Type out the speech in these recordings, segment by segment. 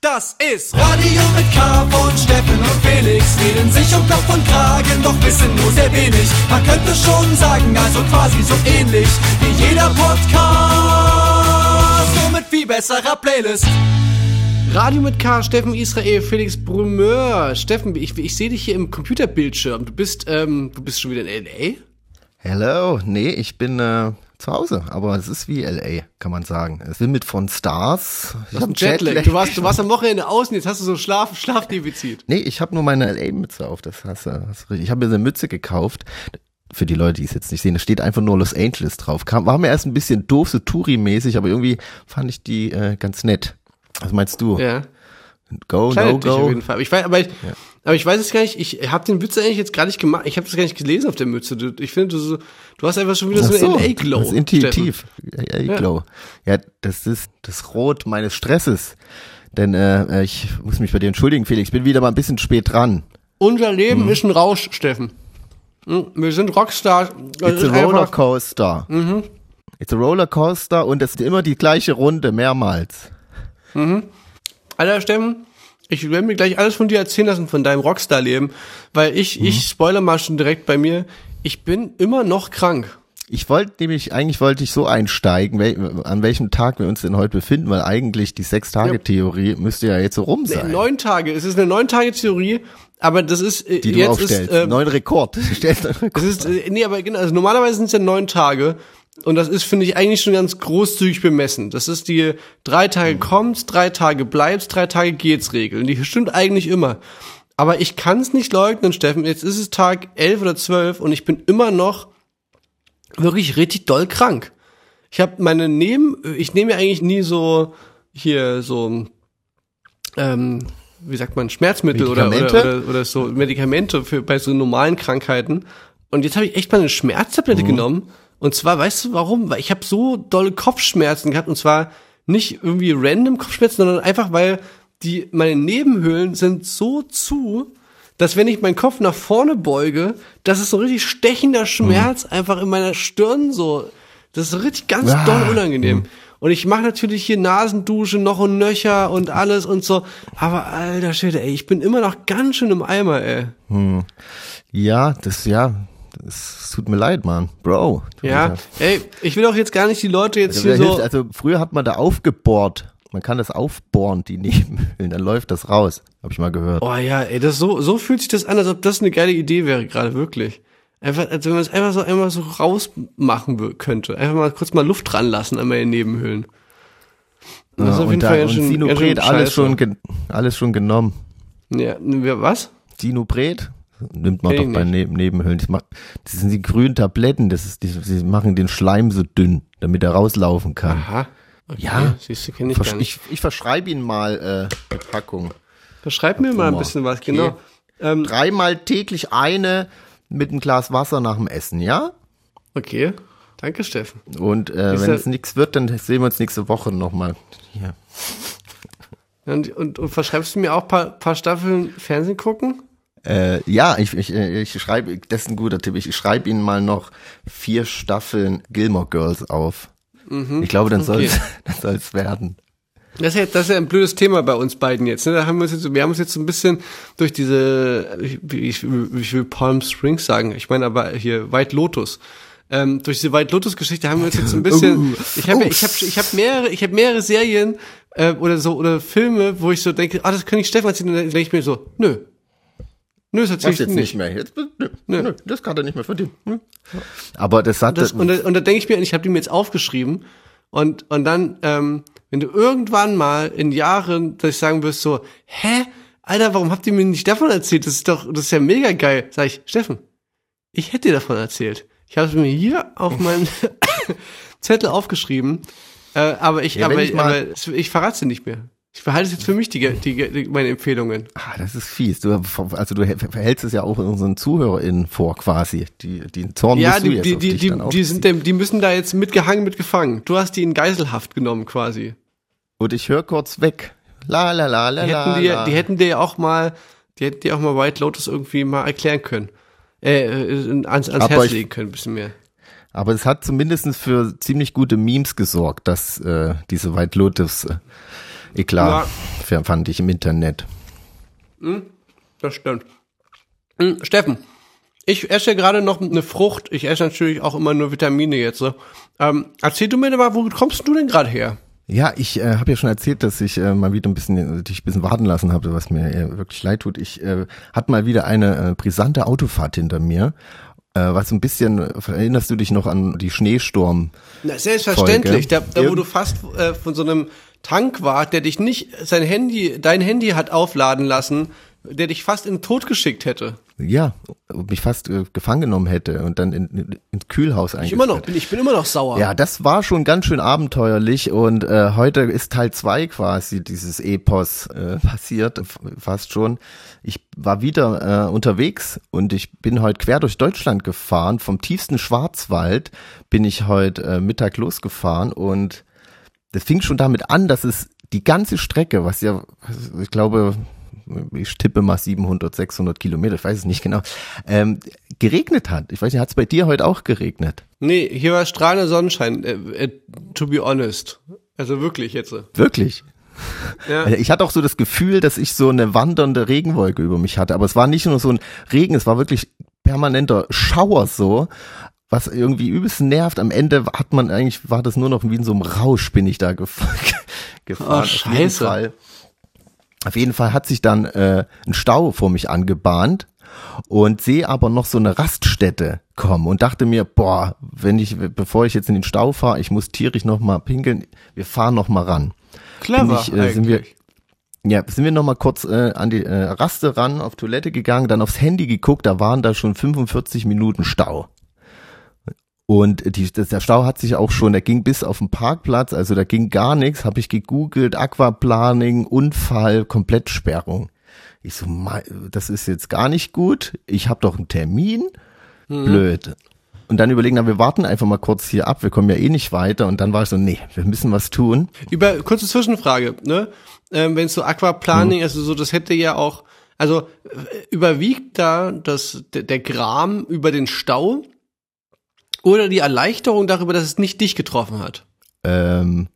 Das ist Radio mit K von Steffen und Felix. Reden sich um Kopf und Kragen, doch wissen nur sehr wenig. Man könnte schon sagen, also quasi so ähnlich wie jeder Podcast. Nur mit viel besserer Playlist. Radio mit K, Steffen Israel, Felix Brumeur. Steffen, ich, ich sehe dich hier im Computerbildschirm. Du bist, ähm, du bist schon wieder in L.A.? Hello, nee, ich bin äh, zu Hause, aber es ist wie LA, kann man sagen. Es will mit von Stars. Ich habe Jetlag. Jetlag. Du warst, du warst am Wochenende außen, jetzt hast du so Schlaf, Schlafdefizit. Nee, ich habe nur meine LA-Mütze auf. Das hast du. Ich habe mir eine Mütze gekauft. Für die Leute, die es jetzt nicht sehen, da steht einfach nur Los Angeles drauf. Kam, war mir erst ein bisschen doof, so Touri-mäßig, aber irgendwie fand ich die äh, ganz nett. Was meinst du? Ja. Go, no, go. Auf jeden Fall. Aber ich weiß, aber ich, ja. Aber ich weiß es gar nicht. Ich habe den Witz eigentlich jetzt gar nicht gemacht. Ich habe das gar nicht gelesen auf der Mütze. Du, ich finde, du, du hast einfach schon wieder so, so eine LA-Glow. Das ist intuitiv. LA-Glow. Ja. ja, das ist das Rot meines Stresses. Denn äh, ich muss mich bei dir entschuldigen, Felix. Ich bin wieder mal ein bisschen spät dran. Unser Leben hm. ist ein Rausch, Steffen. Hm, wir sind Rockstars. It's a Rollercoaster. Mhm. It's a Rollercoaster und es ist immer die gleiche Runde, mehrmals. Mhm. Alter, Steffen, ich werde mir gleich alles von dir erzählen lassen, von deinem Rockstar-Leben, weil ich, mhm. ich spoiler mal schon direkt bei mir, ich bin immer noch krank. Ich wollte nämlich, eigentlich wollte ich so einsteigen, wel, an welchem Tag wir uns denn heute befinden, weil eigentlich die Sechs-Tage-Theorie ja. müsste ja jetzt so rum sein. Neun Tage, es ist eine Neun-Tage-Theorie, aber das ist äh, die du jetzt aufstellst. Ist, äh, neun Rekord. Stellst Rekord. Das ist, äh, nee, aber genau, also normalerweise sind es ja neun Tage und das ist, finde ich, eigentlich schon ganz großzügig bemessen. Das ist die drei Tage mhm. kommst, drei Tage bleibst, drei Tage geht's Regel. Und die stimmt eigentlich immer. Aber ich kann es nicht leugnen, Steffen. Jetzt ist es Tag elf oder zwölf und ich bin immer noch wirklich richtig doll krank. Ich habe meine Neben, ich nehme ja eigentlich nie so hier so, ähm, wie sagt man, Schmerzmittel oder, oder, oder, oder so Medikamente für bei so normalen Krankheiten. Und jetzt habe ich echt mal eine Schmerztablette mhm. genommen und zwar, weißt du warum? Weil ich habe so dolle Kopfschmerzen gehabt und zwar nicht irgendwie random Kopfschmerzen, sondern einfach, weil die meine Nebenhöhlen sind so zu, dass wenn ich meinen Kopf nach vorne beuge, das ist so richtig stechender Schmerz mhm. einfach in meiner Stirn so. Das ist richtig ganz ah. doll unangenehm. Mhm. Und ich mache natürlich hier Nasendusche noch und nöcher und alles und so. Aber alter Schwede, ey, ich bin immer noch ganz schön im Eimer, ey. Hm. Ja, das, ja, es tut mir leid, Mann. Bro. Ja, ey, ich will auch jetzt gar nicht die Leute jetzt also, hier so. Also früher hat man da aufgebohrt. Man kann das aufbohren, die Nebenhöhlen, dann läuft das raus. Hab ich mal gehört. Oh ja, ey, das so, so fühlt sich das an, als ob das eine geile Idee wäre, gerade wirklich. Einfach, als wenn man es einfach so einmal so rausmachen könnte. Einfach mal kurz mal Luft dran lassen an meinen Nebenhöhlen. Das ja, ist auf jeden Fall ja schon, Sinopret, alles schon, alles schon genommen. Ja, was? Sinopret? Nimmt man doch bei ne Nebenhöhlen. Das, macht, das sind die grünen Tabletten, das ist, die, die machen den Schleim so dünn, damit er rauslaufen kann. Aha. Okay. Ja, Siehst du, kenn ich, ich, ich verschreibe ihn mal äh, eine Packung. Verschreib mir mal ein bisschen was, genau. Okay. Ähm, Dreimal täglich eine mit einem Glas Wasser nach dem Essen, ja? Okay. Danke, Steffen. Und äh, wenn es nichts wird, dann sehen wir uns nächste Woche nochmal hier. Und, und, und verschreibst du mir auch ein paar, paar Staffeln Fernsehen gucken? Äh, ja, ich, ich, ich schreibe, das ist ein guter Tipp. Ich schreibe Ihnen mal noch vier Staffeln Gilmore Girls auf. Mhm. Ich glaube, dann soll es okay. werden. Das ist, ja, das ist ja ein blödes Thema bei uns beiden jetzt. Ne? Da haben wir, uns jetzt, wir haben uns jetzt so ein bisschen durch diese, ich, ich, will Palm Springs sagen, ich meine aber hier White Lotus. Ähm, durch diese White Lotus Geschichte haben wir uns jetzt so ein bisschen. Uh, ich habe, ich habe, ich habe mehrere, ich habe mehrere Serien äh, oder so oder Filme, wo ich so denke, ah, das kann ich Stefan erzählen. Und dann denke ich mir so, nö, Nö, das erzähle ich jetzt nicht mehr. Jetzt, nö, nö. nö, das kann er nicht mehr verdienen. Nö. Aber das hat das, und, da, und da denke ich mir, ich habe die mir jetzt aufgeschrieben und und dann, ähm, wenn du irgendwann mal in Jahren, dass ich sagen wirst so, hä, Alter, warum habt ihr mir nicht davon erzählt? Das ist doch, das ist ja mega geil. Sag ich, Steffen, ich hätte dir davon erzählt. Ich habe es mir hier auf meinen Zettel aufgeschrieben, äh, aber ich, ja, aber, ich, aber ich verrate sie nicht mehr. Ich behalte es jetzt für mich, die, die, die, meine Empfehlungen. Ah, das ist fies. Du, also du verhältst es ja auch unseren ZuhörerInnen vor quasi. Die, die Zorn ja, die, die, die, die, die, sind die müssen da jetzt mitgehangen, mitgefangen. Du hast die in Geiselhaft genommen quasi. Und ich höre kurz weg. La la la la die hätten die, la. Die hätten dir auch mal, die hätten dir auch mal White Lotus irgendwie mal erklären können. Äh, äh ans, ans Herz legen können, ein bisschen mehr. Aber es hat zumindest für ziemlich gute Memes gesorgt, dass äh, diese White Lotus äh, Eklat. Ja. fand ich im Internet. Das stimmt. Hm, Steffen, ich esse gerade noch eine Frucht. Ich esse natürlich auch immer nur Vitamine jetzt. So. Ähm, erzähl du mir mal, wo kommst du denn gerade her? Ja, ich äh, habe ja schon erzählt, dass ich äh, mal wieder ein bisschen äh, dich ein bisschen warten lassen habe, was mir äh, wirklich leid tut. Ich äh, hatte mal wieder eine äh, brisante Autofahrt hinter mir. Äh, was ein bisschen, erinnerst du dich noch an die Schneesturm? Na, selbstverständlich. Folge. Da, da wo du fast äh, von so einem Tankwart, der dich nicht sein Handy, dein Handy hat aufladen lassen, der dich fast in den Tod geschickt hätte. Ja, mich fast äh, gefangen genommen hätte und dann in, in, ins Kühlhaus Ich immer noch, bin, ich bin immer noch sauer. Ja, das war schon ganz schön abenteuerlich und äh, heute ist Teil zwei quasi dieses Epos äh, passiert, fast schon. Ich war wieder äh, unterwegs und ich bin heute quer durch Deutschland gefahren. Vom tiefsten Schwarzwald bin ich heute äh, Mittag losgefahren und das fing schon damit an, dass es die ganze Strecke, was ja, ich glaube, ich tippe mal 700, 600 Kilometer, ich weiß es nicht genau, ähm, geregnet hat. Ich weiß nicht, hat es bei dir heute auch geregnet? Nee, hier war strahlender Sonnenschein, äh, äh, to be honest. Also wirklich jetzt. Wirklich? Ja. Also Ich hatte auch so das Gefühl, dass ich so eine wandernde Regenwolke über mich hatte. Aber es war nicht nur so ein Regen, es war wirklich permanenter Schauer so, was irgendwie übelst nervt. Am Ende hat man eigentlich, war das nur noch wie in so einem Rausch bin ich da gef gefahren. Oh, Auf jeden scheiße. Fall. Auf jeden Fall hat sich dann äh, ein Stau vor mich angebahnt und sehe aber noch so eine Raststätte kommen und dachte mir, boah, wenn ich, bevor ich jetzt in den Stau fahre, ich muss tierisch noch mal pinkeln, wir fahren noch mal ran Clever. ich, äh, sind wir- ja, sind wir noch mal kurz äh, an die äh, Raste ran, auf Toilette gegangen, dann aufs Handy geguckt, da waren da schon 45 Minuten Stau. Und die, der Stau hat sich auch schon, der ging bis auf den Parkplatz, also da ging gar nichts, habe ich gegoogelt, Aquaplaning, Unfall, Komplettsperrung. Ich so, das ist jetzt gar nicht gut, ich habe doch einen Termin, blöd. Und dann überlegen, na, wir warten einfach mal kurz hier ab, wir kommen ja eh nicht weiter. Und dann war ich so, nee, wir müssen was tun. Über kurze Zwischenfrage, ne? Ähm, Wenn es so Aquaplaning, also so, das hätte ja auch, also äh, überwiegt da das der, der Gram über den Stau oder die Erleichterung darüber, dass es nicht dich getroffen hat? Ähm,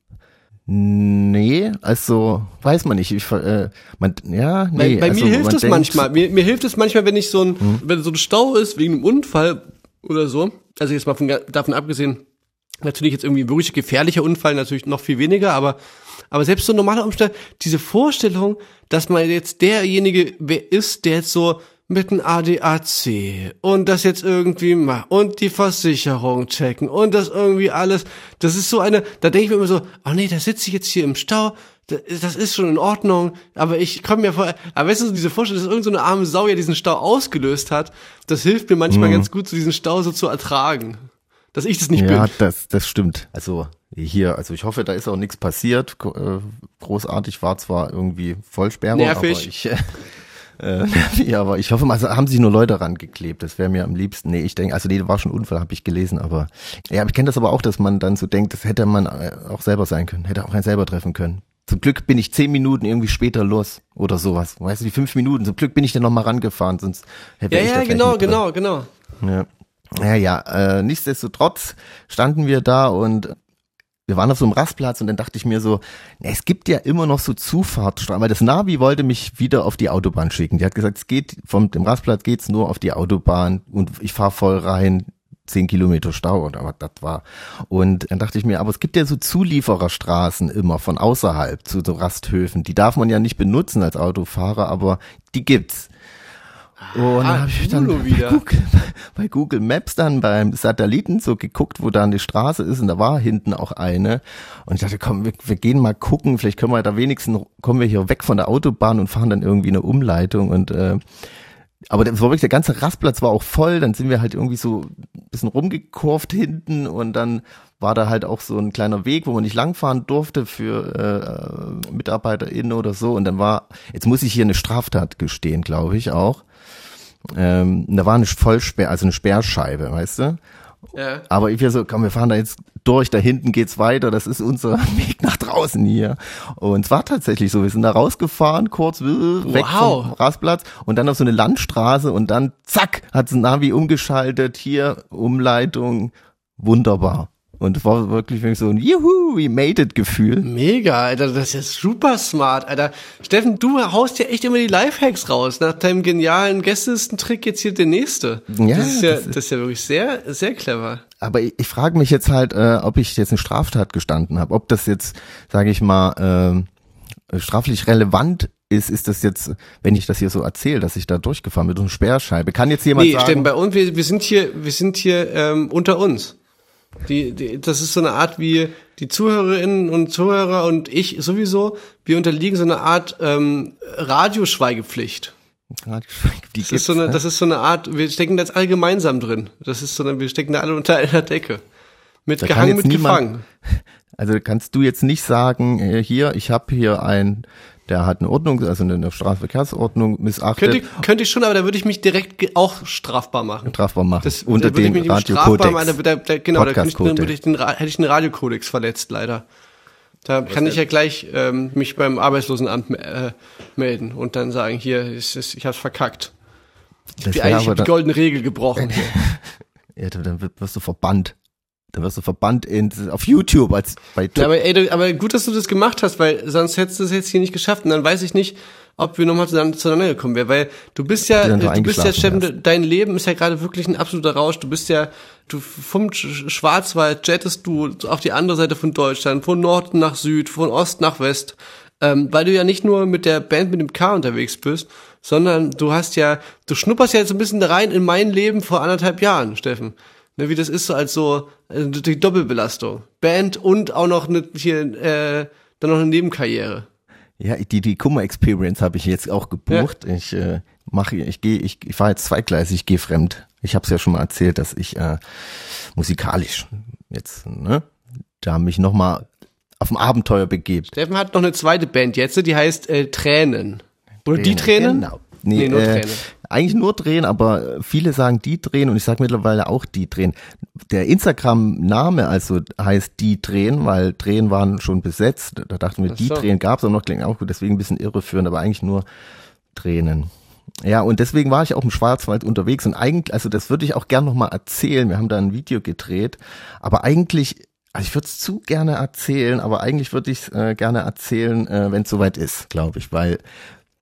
nee, also weiß man nicht. Ich, äh, man, ja, nee. Bei, bei also, mir hilft man es manchmal. Mir, mir hilft es manchmal, wenn ich so ein, wenn so ein Stau ist wegen einem Unfall oder so. Also jetzt mal von, davon abgesehen, natürlich jetzt irgendwie wirklich gefährlicher Unfall, natürlich noch viel weniger, aber, aber selbst so ein normaler Umstand, diese Vorstellung, dass man jetzt derjenige wer ist, der jetzt so mit einem ADAC und das jetzt irgendwie macht und die Versicherung checken und das irgendwie alles, das ist so eine, da denke ich mir immer so, oh nee, da sitze ich jetzt hier im Stau, das ist schon in Ordnung, aber ich komme mir vor, aber weißt du, diese Vorstellung, dass irgendeine so arme Sau ja diesen Stau ausgelöst hat, das hilft mir manchmal ganz gut, so diesen Stau so zu ertragen. Dass ich das nicht Ja, bin. das, das stimmt. Also hier, also ich hoffe, da ist auch nichts passiert. Äh, Großartig war zwar irgendwie Vollsperrung, Nervig. aber ich, äh, ja, aber ich hoffe mal, also haben sich nur Leute rangeklebt. Das wäre mir am liebsten. Nee, ich denke, also nee, war schon Unfall, habe ich gelesen, aber ja, ich kenne das aber auch, dass man dann so denkt, das hätte man äh, auch selber sein können, hätte auch einen selber treffen können. Zum Glück bin ich zehn Minuten irgendwie später los oder sowas. Weißt du, die fünf Minuten. Zum Glück bin ich dann noch mal rangefahren, sonst hätte Ja, ich ja, gleich genau, genau, genau. Ja, ja, ja äh, nichtsdestotrotz standen wir da und wir waren auf so einem Rastplatz und dann dachte ich mir so, es gibt ja immer noch so Zufahrtsstraßen, weil das Navi wollte mich wieder auf die Autobahn schicken. Die hat gesagt, es geht vom dem Rastplatz geht's nur auf die Autobahn und ich fahre voll rein. Zehn Kilometer Stau oder was das war. Und dann dachte ich mir, aber es gibt ja so Zuliefererstraßen immer von außerhalb zu so Rasthöfen. Die darf man ja nicht benutzen als Autofahrer, aber die gibt's. Und Ah, dann habe ich dann bei wieder. Google, bei Google Maps dann beim Satelliten so geguckt, wo da eine Straße ist und da war hinten auch eine. Und ich dachte, komm, wir, wir gehen mal gucken, vielleicht können wir da wenigstens, kommen wir hier weg von der Autobahn und fahren dann irgendwie eine Umleitung und äh, aber das war wirklich, der ganze Rastplatz war auch voll, dann sind wir halt irgendwie so ein bisschen rumgekurvt hinten und dann war da halt auch so ein kleiner Weg, wo man nicht langfahren durfte für äh, MitarbeiterInnen oder so und dann war, jetzt muss ich hier eine Straftat gestehen, glaube ich auch. Ähm, da war eine Vollsperr, also eine Sperrscheibe, weißt du? Ja. Aber ich wir so, komm, wir fahren da jetzt durch, da hinten geht's weiter, das ist unser Weg nach draußen hier. Und es war tatsächlich so, wir sind da rausgefahren, kurz weg Wow. vom Rastplatz und dann auf so eine Landstraße und dann zack, hat das Navi umgeschaltet, hier Umleitung, wunderbar. Und war wirklich so ein Juhu, we made it Gefühl. Mega, Alter, das ist ja super smart, Alter. Steffen, du haust ja echt immer die Lifehacks raus. Nach deinem genialen Gästelistentrick jetzt hier der nächste. Ja, das ist ja, das das ist ja wirklich sehr, sehr clever. Aber ich, ich frage mich jetzt halt, äh, ob ich jetzt eine Straftat gestanden habe, ob das jetzt, sage ich mal, ähm, straflich relevant ist, ist das jetzt, wenn ich das hier so erzähle, dass ich da durchgefahren bin, so eine Sperrscheibe. Kann jetzt jemand Nee, sagen? Steffen, bei uns, wir, wir sind hier, wir sind hier ähm, unter uns. Die, die, das ist so eine Art wie die Zuhörerinnen und Zuhörer und ich sowieso, wir unterliegen so einer Art ähm, Radioschweigepflicht. die Das ist, so eine, ne? das ist so eine Art, wir stecken da jetzt alle gemeinsam drin. Das ist so eine, wir stecken da alle unter einer Decke. Mit Da gehangen, mit niemand- gefangen. Also kannst du jetzt nicht sagen, äh, hier, ich habe hier ein, der hat eine Ordnung, also eine Straßenverkehrsordnung missachtet, Könnte, ich- könnte ich schon, aber da würde ich mich direkt auch strafbar machen. strafbar machen, Das, unter da ich dem strafbar machen, Radiokodex. da, da, genau, da ich, dann ich den, hätte ich den Radiokodex verletzt, leider. Da kann ich ja gleich ähm, mich beim Arbeitslosenamt äh, melden und dann sagen, hier, ist, ist, ich hab's verkackt. Das Die, wär eigentlich aber hab die dann, goldene Regel gebrochen. ja, dann wirst du verbannt. Dann wirst du verbannt in, auf YouTube als bei Ja, aber, ey, aber gut, dass du das gemacht hast, weil sonst hättest du es jetzt hier nicht geschafft. Und dann weiß ich nicht, ob wir nochmal zusammen, zueinander gekommen wären. Weil du bist ja, du bist ja, Steffen, dein Leben ist ja gerade wirklich ein absoluter Rausch. Du bist ja, du vom Sch- Schwarzwald jettest du auf die andere Seite von Deutschland, von Norden nach Süd, von Ost nach West. Ähm, weil du ja nicht nur mit der Band mit dem K unterwegs bist, sondern du hast ja, du schnupperst ja jetzt ein bisschen rein in mein Leben vor anderthalb Jahren, Steffen. Ne, wie das ist so als so äh, die Doppelbelastung. Band und auch noch eine, hier äh, dann noch eine Nebenkarriere. Ja, die, die Kummer-Experience habe ich jetzt auch gebucht. Ich äh, mache, ich gehe, ich, ich fahre jetzt zweigleisig, ich gehe fremd. Ich habe es ja schon mal erzählt, dass ich äh, musikalisch jetzt, ne, da mich nochmal auf ein Abenteuer begebe. Steffen hat noch eine zweite Band jetzt, die heißt äh, Tränen. Oder die Tränen? Genau. Nee, Nee, nur äh, Tränen. Eigentlich nur drehen, aber viele sagen die drehen und ich sage mittlerweile auch die drehen. Der Instagram-Name also heißt die drehen, weil drehen waren schon besetzt. Da dachten wir, Ach die so. drehen gab's auch noch, klingt auch gut, deswegen ein bisschen irreführend, aber eigentlich nur Tränen. Ja, und deswegen war ich auch im Schwarzwald unterwegs und eigentlich, also das würde ich auch gern nochmal erzählen. Wir haben da ein Video gedreht, aber eigentlich, also ich würde es zu gerne erzählen, aber eigentlich würde ich es äh, gerne erzählen, äh, wenn es soweit ist, glaube ich, weil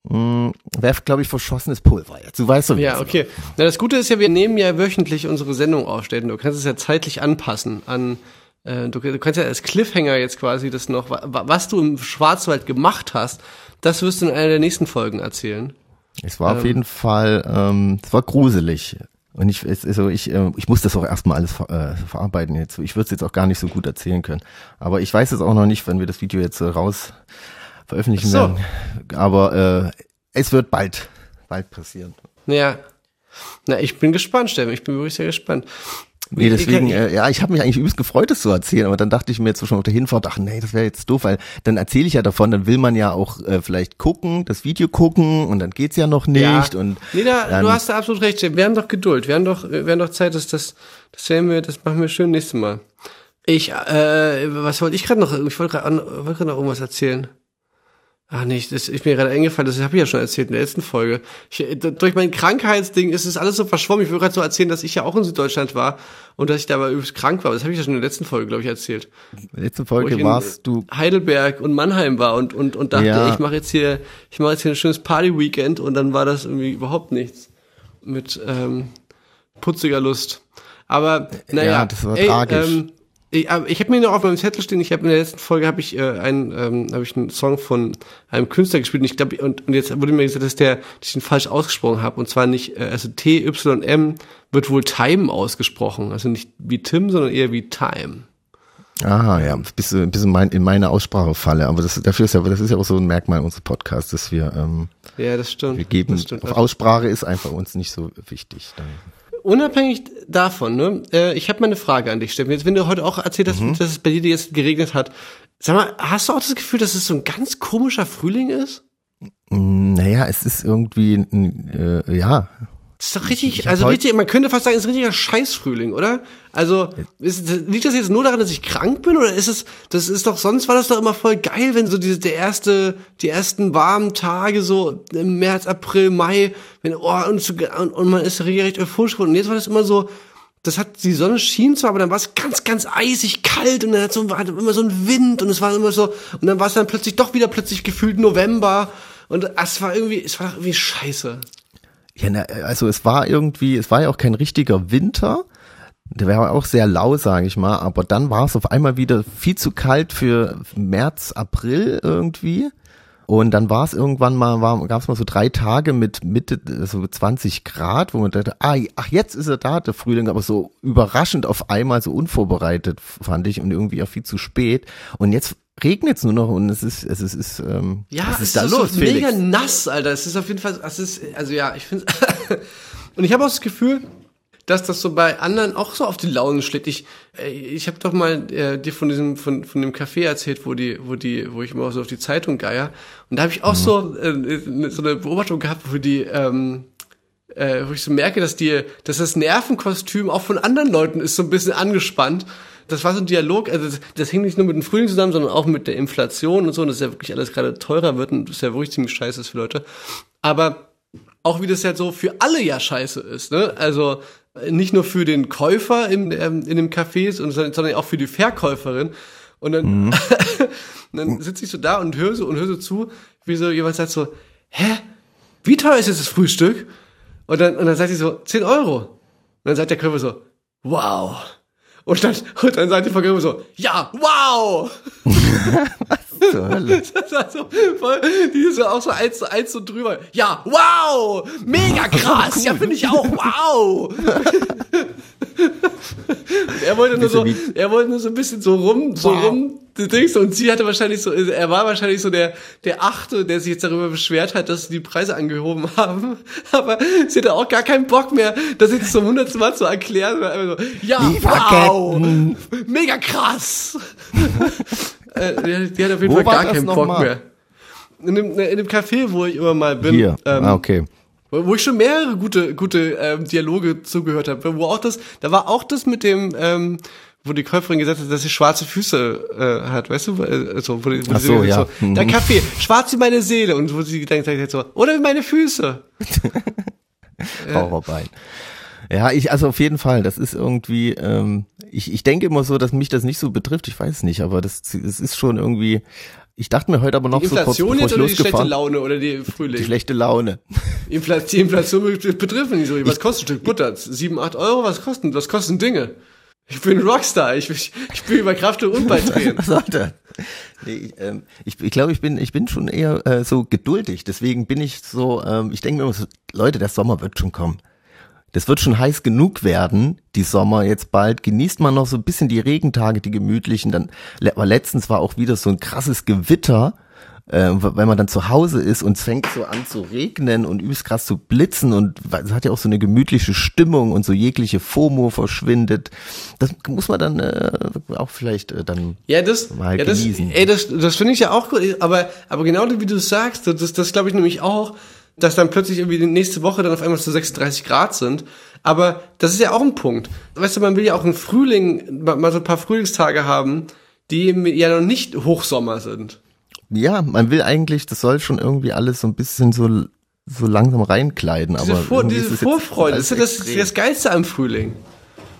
mh, wäre, glaube ich, verschossenes Pulver jetzt. Du weißt doch, wie Ja, okay. Na, das Gute ist ja, wir nehmen ja wöchentlich unsere Sendung aufstellen. Du kannst es ja zeitlich anpassen an, äh, du, du kannst ja als Cliffhanger jetzt quasi das noch, wa- wa- was du im Schwarzwald gemacht hast, das wirst du in einer der nächsten Folgen erzählen. Es war auf jeden Fall, ähm, es war gruselig. Und ich, es, also ich, äh, ich muss das auch erstmal alles ver äh, verarbeiten jetzt. Ich würde es jetzt auch gar nicht so gut erzählen können. Aber ich weiß es auch noch nicht, wenn wir das Video jetzt äh, raus veröffentlichen so. werden. Aber äh, es wird bald, bald passieren. Naja. Na, ich bin gespannt, Steffen. Ich bin wirklich sehr gespannt. Nee, deswegen, äh, ja, ich habe mich eigentlich übelst gefreut, das zu erzählen, aber dann dachte ich mir jetzt so schon auf der Hinfahrt, ach nee, das wäre jetzt doof, weil dann erzähle ich ja davon, dann will man ja auch äh, vielleicht gucken, das Video gucken und dann geht's ja noch nicht und nee, da, du hast da absolut recht. Wir haben doch Geduld. Wir haben doch, wir haben doch Zeit, dass das, das werden wir, das machen wir schön nächstes Mal. Ich, äh, was wollte ich gerade noch? Ich wollte gerade wollte gerade noch irgendwas erzählen. Ach nicht, das ist mir gerade eingefallen, das habe ich ja schon erzählt in der letzten Folge. Ich, äh, durch mein Krankheitsding ist es alles so verschwommen. Ich will gerade so erzählen, dass ich ja auch in Süddeutschland war und dass ich da aber übelst krank war. Das habe ich ja schon in der letzten Folge, glaube ich, erzählt. letzte Wo Folge ich in warst du Heidelberg und Mannheim war und und und dachte, Ja. ich mache jetzt hier, ich mache jetzt hier ein schönes Party-Weekend und dann war das irgendwie überhaupt nichts mit ähm, putziger Lust. Aber naja, Ja, das war tragisch. Ähm, ich ich habe mir noch auf meinem Zettel stehen. Ich habe in der letzten Folge habe ich äh, einen ähm, habe ich einen Song von einem Künstler gespielt. Und ich glaube und, und jetzt wurde mir gesagt, dass der dass ich ihn falsch ausgesprochen habe und zwar nicht äh, also T Y M wird wohl Time ausgesprochen, also nicht wie Tim, sondern eher wie Time. Ah ja, bist du bist du mein, in meine Aussprachefalle, aber das dafür ist ja das ist ja auch so ein Merkmal unseres Podcasts, dass wir ähm, Ja, das stimmt. wir geben das stimmt. auf Aussprache ist einfach uns nicht so wichtig. Dann. Unabhängig davon, ne, äh, ich habe mal eine Frage an dich, Steffen. Jetzt, wenn du heute auch erzählt hast, Mhm. dass es bei dir jetzt geregnet hat, sag mal, hast du auch das Gefühl, dass es so ein ganz komischer Frühling ist? Naja, es ist irgendwie äh, ja, Das ist doch richtig, also richtig, man könnte fast sagen, es ist ein richtiger Scheißfrühling, oder? Also, ist, liegt das jetzt nur daran, dass ich krank bin, oder ist es, das ist doch, sonst war das doch immer voll geil, wenn so diese, der erste, die ersten warmen Tage, so im März, April, Mai, wenn, oh, und, so, und, und man ist regelrecht euphorisch geworden. Und jetzt war das immer so, das hat, die Sonne schien zwar, aber dann war es ganz, ganz eisig kalt und dann hat so, war immer so ein Wind und es war immer so, und dann war es dann plötzlich doch wieder plötzlich gefühlt November und es war irgendwie, es war irgendwie scheiße. Ja, na, also es war irgendwie, es war ja auch kein richtiger Winter. Der war auch sehr lau, sage ich mal, aber dann war es auf einmal wieder viel zu kalt für März, April irgendwie. Und dann war es irgendwann mal, war, gab es mal so drei Tage mit Mitte, so 20 Grad, wo man dachte, ah, ach, jetzt ist er da, der Frühling, aber so überraschend auf einmal, so unvorbereitet, fand ich, und irgendwie auch viel zu spät. Und jetzt regnet es nur noch und es ist, es ist, es ist ähm, Ja, was es ist da ist los, so mega Felix? nass, Alter. Es ist auf jeden Fall, es ist, also ja, ich finde Und ich habe auch das Gefühl, dass das so bei anderen auch so auf die Laune schlägt. Ich, äh, ich habe doch mal äh, dir von diesem, von, von dem Café erzählt, wo die, wo die, wo ich immer so auf die Zeitung geier. Und da habe ich auch so, äh, so eine Beobachtung gehabt, wo die, ähm, äh, wo ich so merke, dass die, dass das Nervenkostüm auch von anderen Leuten ist so ein bisschen angespannt. Das war so ein Dialog, also das, das hängt nicht nur mit dem Frühling zusammen, sondern auch mit der Inflation und so, und dass ja wirklich alles gerade teurer wird und das ja wirklich ziemlich scheiße ist für Leute. Aber auch wie das ja so für alle ja scheiße ist, ne? Also nicht nur für den Käufer in, ähm, in dem Café, sondern, sondern auch für die Verkäuferin. Und dann, Mhm. dann sitze ich so da und höre so und höre so zu, wie so jemand sagt so, hä? Wie teuer ist jetzt das Frühstück? Und dann, und dann sagt sie so, 10 Euro. Und dann sagt der Käufer so, wow. Und dann, und dann sagt die Verkäuferin so, ja, wow. Zur Hölle. Das so voll, die ist so auch so eins zu eins so drüber. Ja, wow! Mega krass! Ja, finde ich auch, wow! Er wollte nur so, er wollte nur so ein bisschen so rum, so Wow. rum, Dings, und sie hatte wahrscheinlich so, er war wahrscheinlich so der, der Achte, der sich jetzt darüber beschwert hat, dass sie die Preise angehoben haben. Aber sie hatte auch gar keinen Bock mehr, das jetzt zum hundertsten Mal zu erklären. so, ja, wow! Mega krass! Äh, die, die hat auf jeden Wo Fall gar keinen Bock mal? mehr. In dem, in dem Café, wo ich immer mal bin, Hier. ähm, ah, okay. wo wo ich schon mehrere gute, gute ähm, Dialoge zugehört habe, wo auch das, da war auch das mit dem, ähm, wo die Käuferin gesagt hat, dass sie schwarze Füße äh, hat, weißt du? äh, Also, wo, die- wo Ach sie so, ja. so, der Mhm. Kaffee, schwarz wie meine Seele und wo sie gedacht hat so, oder wie meine Füße. Raucherbein. Ja, ich, also auf jeden Fall, das ist irgendwie, ähm, ich, ich denke immer so, dass mich das nicht so betrifft, ich weiß nicht, aber das, das ist schon irgendwie, ich dachte mir heute aber noch Die so kurz, Inflation bevor jetzt ich oder die schlechte Laune oder die die Frühling? schlechte Laune. Infl- Die Inflation betrifft mich nicht so. Was kostet ein Stück Butter? Sieben, acht Euro? Was kosten, was kosten Dinge? Ich bin Rockstar. Ich, ich, ich bin über Kraft und Unbeitreten. Was soll das? Nee, ich, ähm, ich, ich glaube, ich bin, ich bin schon eher äh, so geduldig. Deswegen bin ich so, ähm, ich denke mir immer so, Leute, der Sommer wird schon kommen. Das wird schon heiß genug werden, die Sommer jetzt bald. Genießt man noch so ein bisschen die Regentage, die gemütlichen. Dann, aber letztens war auch wieder so ein krasses Gewitter, äh, wenn man dann zu Hause ist und es fängt so an zu regnen und übelst krass zu blitzen und es hat ja auch so eine gemütliche Stimmung und so jegliche FOMO verschwindet. Das muss man dann äh, auch vielleicht äh, dann Ja, das, Mal ja, das, genießen. ey, das, das finde ich ja auch gut, aber, aber genau wie du sagst, das, das glaube ich nämlich auch, dass dann plötzlich irgendwie die nächste Woche dann auf einmal so 36 Grad sind. Aber das ist ja auch ein Punkt. Weißt du, man will ja auch im Frühling mal so ein paar Frühlingstage haben, die eben ja noch nicht Hochsommer sind. Ja, man will eigentlich, das soll schon irgendwie alles so ein bisschen so, so langsam reinkleiden, Diese, aber Vor, diese ist Vorfreude, das ist ja das, extrem. das Geilste am Frühling.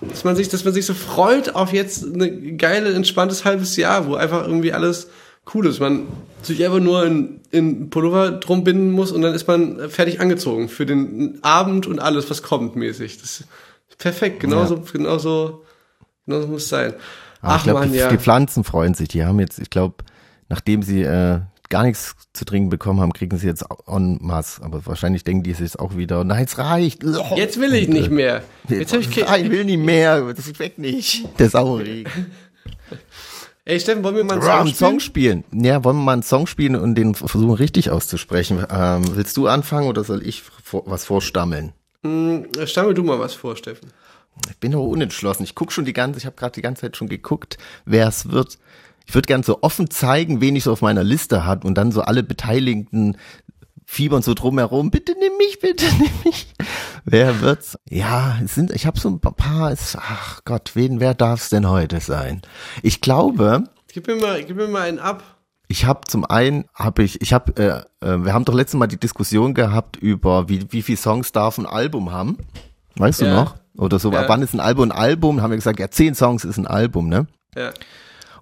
Dass man sich, dass man sich so freut auf jetzt eine geile, entspanntes halbes Jahr, wo einfach irgendwie alles cool ist. Man sich einfach nur in, in Pullover drum binden muss und dann ist man fertig angezogen für den Abend und alles, was kommt, mäßig. Das ist perfekt, genauso, genauso, genauso muss es sein. Aber Ach ich glaube, die, ja. die Pflanzen freuen sich. Die haben jetzt, ich glaube, nachdem sie äh, gar nichts zu trinken bekommen haben, kriegen sie jetzt en masse. Aber wahrscheinlich denken die sich auch wieder, nein, es reicht. Jetzt will ich nicht mehr. Jetzt habe ich Nein, ich will nicht mehr. Das weg nicht. Der saure Regen. Ey, Steffen, wollen wir mal einen Song einen Song spielen? Ja, wollen wir mal einen Song spielen und den versuchen richtig auszusprechen. Ähm, willst du anfangen oder soll ich vor, was vorstammeln? Hm, Stammel du mal was vor, Steffen. Ich bin aber unentschlossen. Ich guck schon die ganze, ich habe gerade die ganze Zeit schon geguckt, wer es wird. Ich würde gern so offen zeigen, wen ich so auf meiner Liste hat und dann so alle Beteiligten fiebern so drumherum. Bitte nimm mich, bitte nimm mich. Wer wird's? Ja, es sind, ich habe so ein paar. Es, ach Gott, wen, wer darf's denn heute sein? Ich glaube, Gib mir mal, gib mir mal einen ab. ich habe zum einen habe ich, ich habe, äh, äh, wir haben doch letztes Mal die Diskussion gehabt über wie wie viele Songs darf ein Album haben. Weißt du Ja. noch? Oder so, Ja. wann ist ein Album ein Album? Haben wir gesagt, ja, zehn Songs ist ein Album, ne? Ja.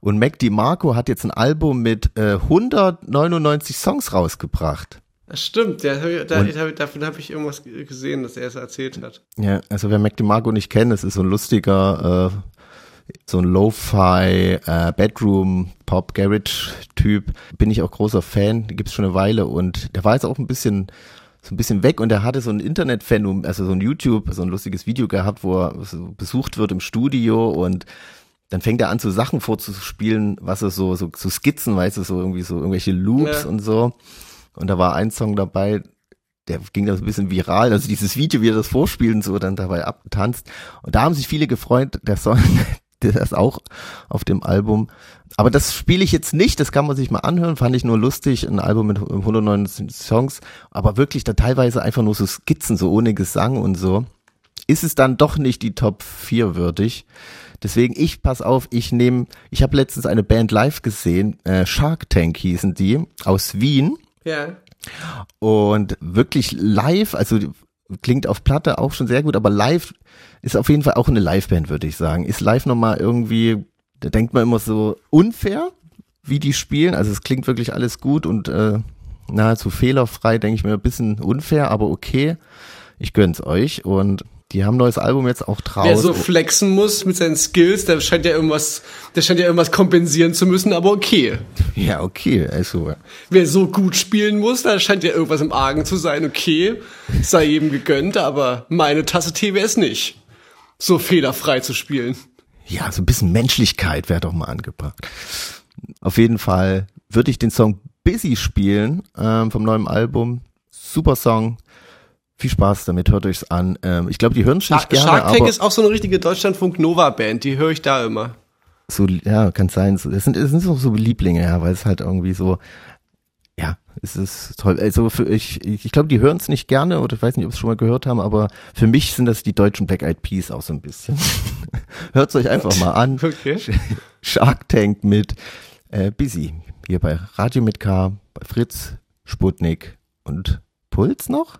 Und Mac DiMarco hat jetzt ein Album mit äh, 199 Songs rausgebracht. Das stimmt, ja, da, da, davon habe ich irgendwas gesehen, dass er es erzählt hat. Ja, also wer Mac nicht kennt, das ist so ein lustiger, äh, so ein Lo-Fi, äh, Bedroom, Pop, Garage-Typ. Bin ich auch großer Fan, die gibt's schon eine Weile und der war jetzt auch ein bisschen so ein bisschen weg und er hatte so ein Internetphänomen, also so ein YouTube, so ein lustiges Video gehabt, wo er so besucht wird im Studio und dann fängt er an, so Sachen vorzuspielen, was er so, so, so Skizzen, weißt du, so irgendwie so irgendwelche Loops Ja. und so. Und da war ein Song dabei, der ging da so ein bisschen viral, also dieses Video, wie er das vorspielt und so, dann dabei abtanzt. Und da haben sich viele gefreut, der Song, der ist auch auf dem Album. Aber das spiele ich jetzt nicht, das kann man sich mal anhören, fand ich nur lustig, ein Album mit 119 Songs, aber wirklich da teilweise einfach nur so Skizzen, so ohne Gesang und so. Ist es dann doch nicht die Top 4 würdig. Deswegen, ich pass auf, ich nehme, ich habe letztens eine Band live gesehen, äh, Shark Tank hießen die, aus Wien. Ja. Und wirklich live, also klingt auf Platte auch schon sehr gut, aber live ist auf jeden Fall auch eine Liveband, würde ich sagen. Ist live nochmal irgendwie, da denkt man immer so unfair, wie die spielen. Also es klingt wirklich alles gut und äh, nahezu fehlerfrei, denke ich mir, ein bisschen unfair, aber okay. Ich gönn's euch und die haben ein neues Album jetzt auch draus. Wer so flexen muss mit seinen Skills, der scheint ja irgendwas, der scheint ja irgendwas kompensieren zu müssen, aber okay. ja, okay, also Wer so gut spielen muss, da scheint ja irgendwas im Argen zu sein, okay. Sei jedem gegönnt, aber meine Tasse Tee wäre es nicht. So fehlerfrei zu spielen. ja, so ein bisschen Menschlichkeit wäre doch mal angebracht. Auf jeden Fall würde ich den Song Busy spielen ähm, vom neuen Album. Super Song. Viel Spaß damit, hört euch's an. Ähm, ich glaube, die hören es nicht gerne, Shark Tank aber ist auch so eine richtige Deutschlandfunk Nova Band, die höre ich da immer. so, ja, kann sein. So, Das sind, das sind so, so Lieblinge, ja, weil es halt irgendwie so, ja, es ist toll. Also für ich, ich, glaube, die hören es nicht gerne oder ich weiß nicht, ob sie schon mal gehört haben, aber für mich sind das die deutschen Black Eyed Peas auch so ein bisschen. Hört's euch einfach mal an. Okay. Shark Tank mit äh, Busy. Hier bei Radio mit K, bei Fritz, Sputnik und Puls noch?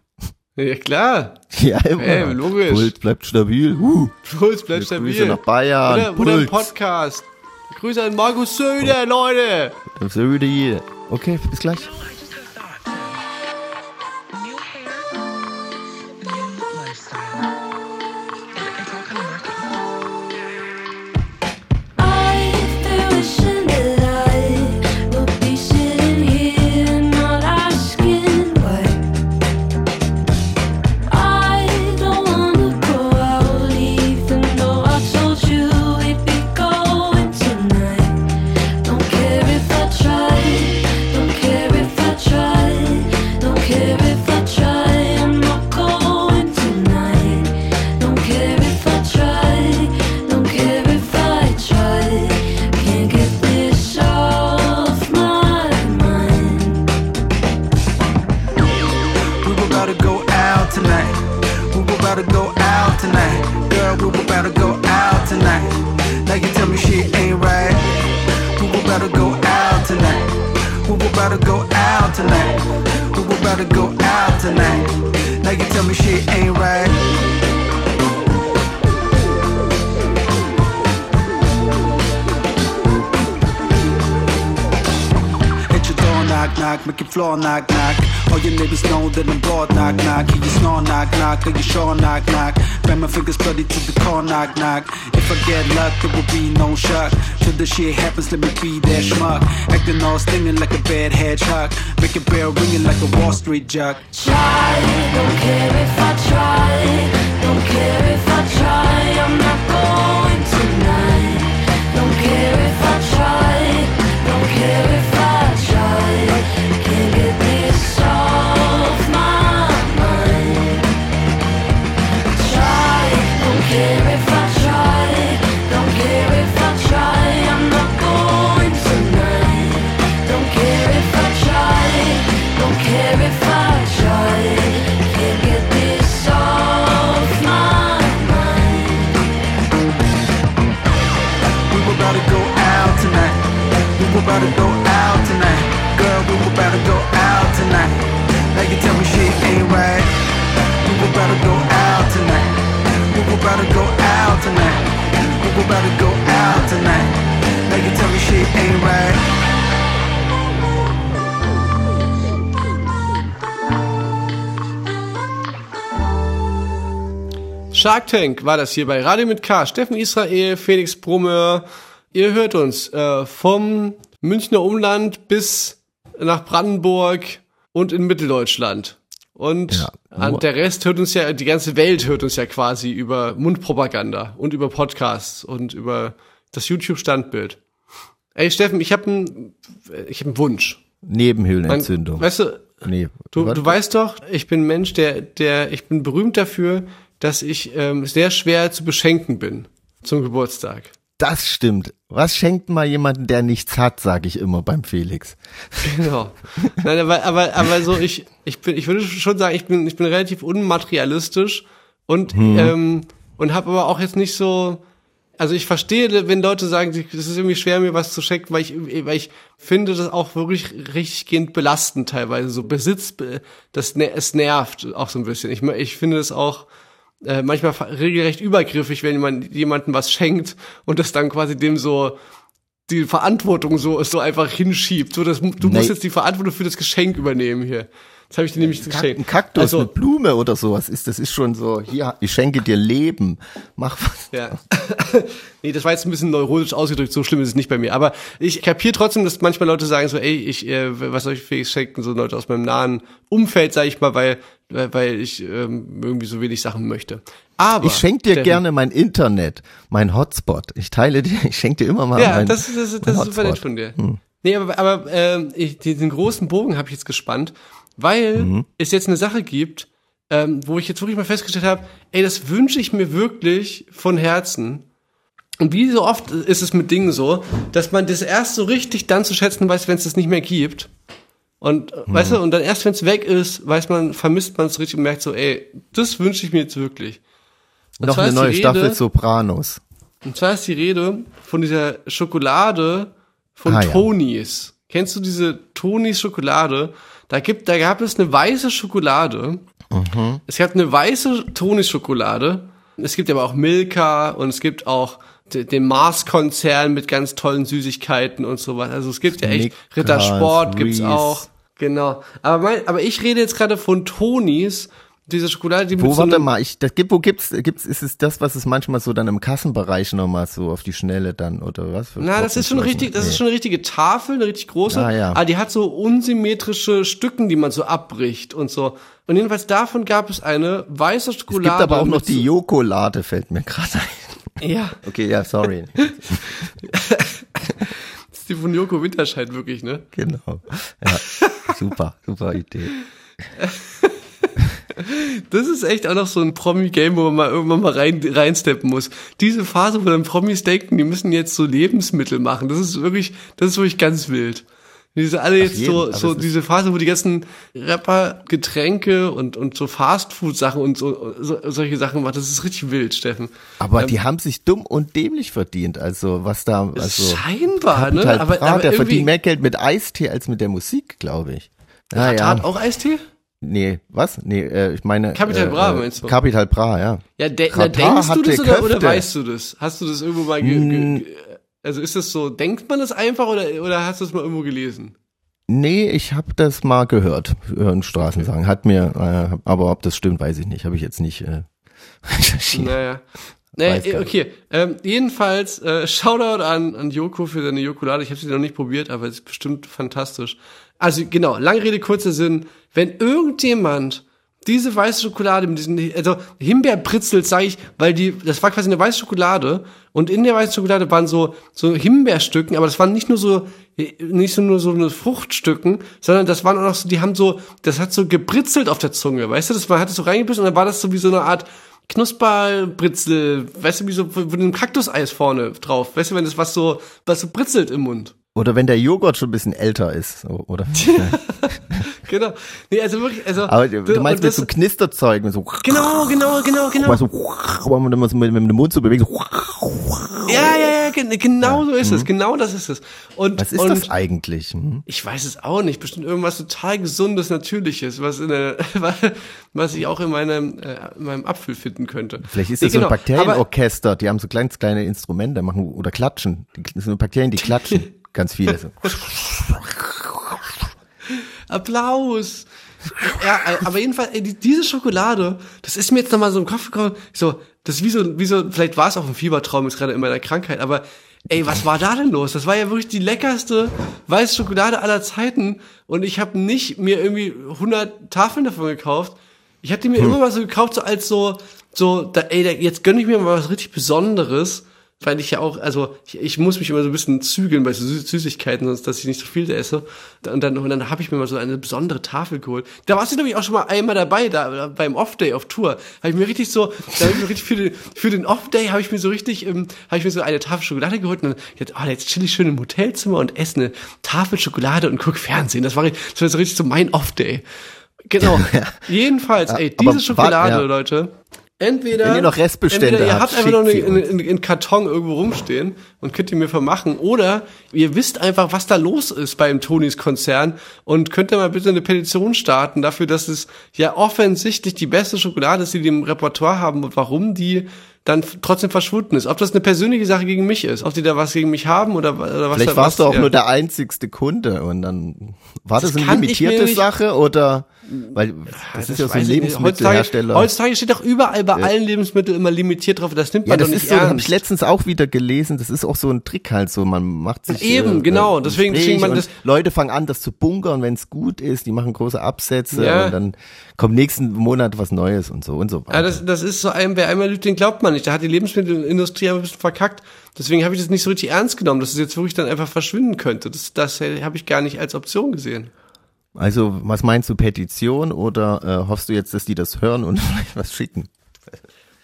Ja klar. Ja, immer. Ey, logisch. Puls bleibt stabil. Uh, Puls bleibt Grüße stabil. nach Bayern. Oder, oder. Podcast. Grüße an Markus Söder, Leute. Hier. Okay, bis gleich. Knock, knock. All your neighbors know that I'm broad, knock, knock. Hear you snore, knock, knock, are you sure, knock, knock. Bang my fingers bloody to the core, knock, knock. If I get luck, there will be no shock. Till the shit happens, let me be that schmuck. Acting all stinging like a bad hedgehog. Make a bell ringing like a Wall Street jock. Try, don't care if I try, don't care if about to go out tonight. Girl, we were about to go out tonight. Now you tell me shit ain't right. We were about to go out tonight. about to go out tonight. We about to go out tonight. Now you tell me shit ain't right. Shark Tank war das hier bei Radio mit K. Steffen Israel, Felix Brummer. Ihr hört uns äh, vom Münchner Umland bis nach Brandenburg und in Mitteldeutschland. Und Ja, der Rest hört uns ja, die ganze Welt hört uns ja quasi über Mundpropaganda und über Podcasts und über das YouTube-Standbild. Ey, Steffen, ich habe einen ich hab Wunsch. Nebenhöhlenentzündung. weißt du, nee. Du, du weißt doch, ich bin ein Mensch, der, der, ich bin berühmt dafür, dass ich ähm, sehr schwer zu beschenken bin zum Geburtstag. Das stimmt. Was schenkt mal jemanden, der nichts hat, sage ich immer beim Felix. Genau. Nein, aber, aber, aber so, ich, ich bin, ich würde schon sagen, ich bin, ich bin relativ unmaterialistisch und, ähm, und habe aber auch jetzt nicht so, also ich verstehe, wenn Leute sagen, es ist irgendwie schwer, mir was zu schenken, weil ich, weil ich finde das auch wirklich richtiggehend belastend teilweise. So Besitz, das, es nervt auch so ein bisschen. Ich, ich finde es auch, äh, manchmal regelrecht übergriffig, wenn man jemandem was schenkt und das dann quasi dem so die Verantwortung so so einfach hinschiebt. So, das, du Nee. musst jetzt die Verantwortung für das Geschenk übernehmen hier. Das habe ich dir nämlich geschenkt. Ein Kaktus, Also, eine Blume oder sowas ist, das ist schon so, hier, ich schenke dir Leben. Mach was. Ja. nee, das war jetzt ein bisschen neurotisch ausgedrückt, so schlimm ist es nicht bei mir. Aber ich kapiere trotzdem, dass manchmal Leute sagen so, ey, ich, äh, was soll ich Felix schenken? So Leute aus meinem nahen Umfeld, sage ich mal, weil, weil ich ähm, irgendwie so wenig Sachen möchte. Aber Ich schenke dir Steffen, gerne mein Internet, mein Hotspot. Ich teile dir, ich schenke dir immer mal Ja, mein, das, ist- das, das mein ist super nett von dir. Nee, aber, aber ähm, ich, diesen großen Bogen habe ich jetzt gespannt, weil es jetzt eine Sache gibt, ähm, wo ich jetzt wirklich mal festgestellt habe, ey, das wünsche ich mir wirklich von Herzen. Und wie so oft ist es mit Dingen so, dass man das erst so richtig dann zu schätzen weiß, wenn es das nicht mehr gibt. Und äh, weißt du, und dann erst wenn es weg ist, weiß man, vermisst man es richtig und merkt so, ey, das wünsche ich mir jetzt wirklich. Und Noch eine neue Rede- Staffel Sopranos. und zwar ist die Rede von dieser Schokolade von Ah, ja. Tonys. Kennst du diese Tonys Schokolade? Da gibt, da gab es eine weiße Schokolade. Mhm. Es gab eine weiße Tonys Schokolade. Es gibt aber auch Milka und es gibt auch de- den Mars-Konzern mit ganz tollen Süßigkeiten und sowas. Also es gibt ja echt Rittersport gibt's auch. Genau. Aber mein, aber ich rede jetzt gerade von Tonys, diese Schokolade, die Wo, so warte mal, ich, das gibt, wo gibt's, gibt's, ist es das, was es manchmal so dann im Kassenbereich nochmal so auf die Schnelle dann, oder was? Na, das ist schon richtig, das ist schon eine richtige Tafel, eine richtig große. Ah, ja. Aber die hat so unsymmetrische Stücken, die man so abbricht und so. Und jedenfalls davon gab es eine weiße Es Schokolade. gibt aber auch noch die Jokolade, fällt mir gerade ein. Ja, Okay, ja, sorry. das ist die von Joko Winterscheid wirklich, ne? genau. Ja, super, super Idee. Das ist echt auch noch so ein Promi-Game, wo man mal irgendwann mal rein, reinsteppen muss. Diese Phase, wo dann Promis denken, die müssen jetzt so Lebensmittel machen, das ist wirklich, das ist wirklich ganz wild. Diese alle jetzt so, so diese Phase, wo die ganzen Rapper Getränke und, und so Fastfood-Sachen und so, so, solche Sachen machen, das ist richtig wild, Steffen. Aber Ähm, die haben sich dumm und dämlich verdient. Also was da, also Scheinbar, ne? Capital Aber, Bra, aber der verdient mehr Geld mit Eistee als mit der Musik, glaube ich. Ja, Katar hat ja. auch Eistee? Nee, was? Nee, äh, ich meine. Capital äh, Bra, äh, meinst du? Capital Bra, ja. Ja, de na, denkst du das oder, oder weißt du das? Hast du das irgendwo mal ge Mm. ge also ist das so, denkt man das einfach oder, oder hast du es mal irgendwo gelesen? Nee, ich habe das mal gehört, hören Straßen sagen. Hat mir, äh, aber ob das stimmt, weiß ich nicht. Habe ich jetzt nicht äh, recherchiert. Naja. Naja, gar okay. Ähm, jedenfalls, äh, Shoutout an, an Joko für seine Jokolade. Ich habe sie noch nicht probiert, aber es ist bestimmt fantastisch. Also genau, lange Rede, kurzer Sinn. Wenn irgendjemand diese weiße Schokolade mit diesen, also Himbeerbritzel sage ich, weil die, das war quasi eine weiße Schokolade und in der weißen Schokolade waren so, so Himbeerstücken, aber das waren nicht nur so, nicht so nur so eine Fruchtstücken, sondern das waren auch noch so, die haben so, das hat so gebritzelt auf der Zunge, weißt du, das war, hat es so reingebissen und dann war das so wie so eine Art Knusperbritzel, weißt du, wie so, mit einem Kaktuseis vorne drauf, weißt du, wenn das was so, was so britzelt im Mund. Oder wenn der Joghurt schon ein bisschen älter ist, oder? Genau. Nee, also wirklich, also. Aber du und meinst mit das- so Knisterzeug, mit so, Genau, genau, genau, genau. so, aber man muss mit, mit dem Mund so bewegen, so, Ja, ja, ja, gen genau so ist es. Genau das ist es. Und, Mhm. Was ist und das eigentlich? Hm? Ich weiß es auch nicht. Bestimmt irgendwas total gesundes, natürliches, was in der, was ich auch in meinem, äh, in meinem Apfel finden könnte. Vielleicht ist Nee, das so ein genau. Bakterienorchester, die haben so ganz kleine Instrumente, machen oder klatschen. Das sind Bakterien, die klatschen. Ganz viele. So. Applaus. Ja, aber jedenfalls, ey, die, diese Schokolade, das ist mir jetzt nochmal so im Kopf gekommen, so, das ist wie so, wie so, vielleicht war es auch ein Fiebertraum jetzt gerade in meiner Krankheit, aber ey, was war da denn los? Das war ja wirklich die leckerste weiße Schokolade aller Zeiten und ich habe nicht mir irgendwie 100 Tafeln davon gekauft. Ich hatte die mir immer mal so gekauft, so als so, so, da, ey, da, jetzt gönn ich mir mal was richtig Besonderes weil ich ja auch, also ich, ich muss mich immer so ein bisschen zügeln bei so Sü- Süßigkeiten, sonst dass ich nicht so viel esse. Und dann, und dann habe ich mir mal so eine besondere Tafel geholt. Da warst du nämlich auch schon mal einmal dabei, da beim Off-Day auf Tour. Habe ich mir richtig so, da hab ich mir richtig für den, für den Off-Day habe ich mir so richtig, ähm, habe ich mir so eine Tafel Schokolade geholt und dann, jetzt, oh, jetzt chill ich schön im Hotelzimmer und esse eine Tafel Schokolade und guck Fernsehen. Das war, das war so richtig so mein Off-Day. Genau. Jedenfalls, ey, diese Schokolade, ja. Leute. Entweder, Wenn ihr noch Restbestände entweder ihr habt, einfach noch einen, einen, einen Karton irgendwo rumstehen und könnt ihr mir vermachen. Oder ihr wisst einfach, was da los ist beim Tonys Konzern und könnt ihr mal bitte eine Petition starten dafür, dass es ja offensichtlich die beste Schokolade ist, die die im Repertoire haben und warum die dann trotzdem verschwunden ist. Ob das eine persönliche Sache gegen mich ist, ob die da was gegen mich haben oder, oder was Vielleicht warst was, du auch ja. nur der einzigste Kunde und dann war das, Das eine limitierte Sache oder weil das, ist ja so ein. Lebensmittelhersteller. Heutzutage, heutzutage steht doch überall bei allen Lebensmitteln immer limitiert drauf. Das nimmt ja, man das doch nicht ist so, habe ernst. ich letztens auch wieder gelesen. Das ist auch so ein Trick halt so. Man macht sich Eben, äh, genau. Deswegen- deswegen man das- Leute fangen an, das zu bunkern, wenn es gut ist. Die machen große Absätze Ja. und dann kommt nächsten Monat was Neues und so und so. Ja, das, das ist so ein, wer einmal lügt, den glaubt man nicht. Da hat die Lebensmittelindustrie ein bisschen verkackt. Deswegen habe ich das nicht so richtig ernst genommen, dass es jetzt wirklich dann einfach verschwinden könnte. Das, das habe ich gar nicht als Option gesehen. Also, was meinst du, Petition oder äh, hoffst du jetzt, dass die das hören und vielleicht was schicken?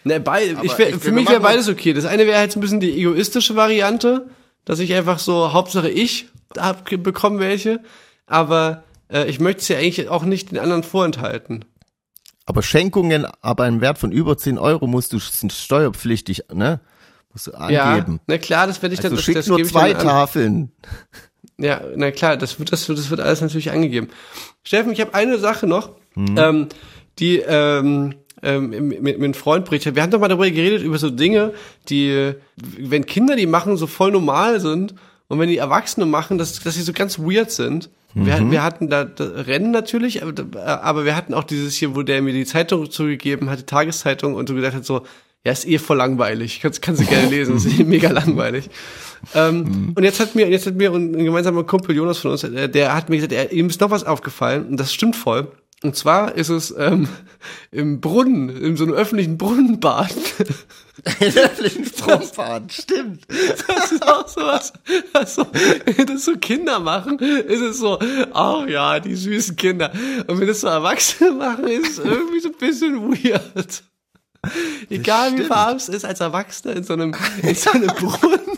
Ne, beid, Aber ich wär, ich für mich wäre beides okay. Das eine wäre halt so ein bisschen die egoistische Variante, dass ich einfach so, Hauptsache ich hab, bekomme welche. Aber äh, ich möchte es ja eigentlich auch nicht den anderen vorenthalten. Aber Schenkungen ab einem Wert von über 10 Euro musst du sind steuerpflichtig, ne? Musst du Ja, angeben. na klar, das werde ich also dann, das, schick das nur gebe ich zwei dann an. Ja, na klar, das wird, das wird, das wird alles natürlich angegeben. Steffen, ich habe eine Sache noch, Mhm. ähm, die ähm, ähm, mit, mit einem Freund berichtet. Wir haben doch mal darüber geredet, über so Dinge, die, wenn Kinder die machen, so voll normal sind und wenn die Erwachsene machen, dass, dass sie so ganz weird sind. Mhm. Wir, wir hatten da, da Rennen natürlich, aber, aber wir hatten auch dieses hier, wo der mir die Zeitung zugegeben hat, die Tageszeitung und so gesagt hat, so, ja, ist eh voll langweilig. Kannst, kannst du gerne lesen, ist eh mega langweilig. Ähm, Und jetzt hat mir, jetzt hat mir ein gemeinsamer Kumpel Jonas von uns, äh, der hat mir gesagt, er, ihm ist noch was aufgefallen und das stimmt voll. Und zwar ist es ähm, im Brunnen, in so einem öffentlichen Brunnenbad. Stromfahren, stimmt. Das ist auch sowas, was so, wenn das so Kinder machen, ist es so, ach ja, die süßen Kinder. Und wenn das so Erwachsene machen, ist es irgendwie so ein bisschen weird. Egal wie farben es ist, als Erwachsener in so einem, in so einem Brunnen,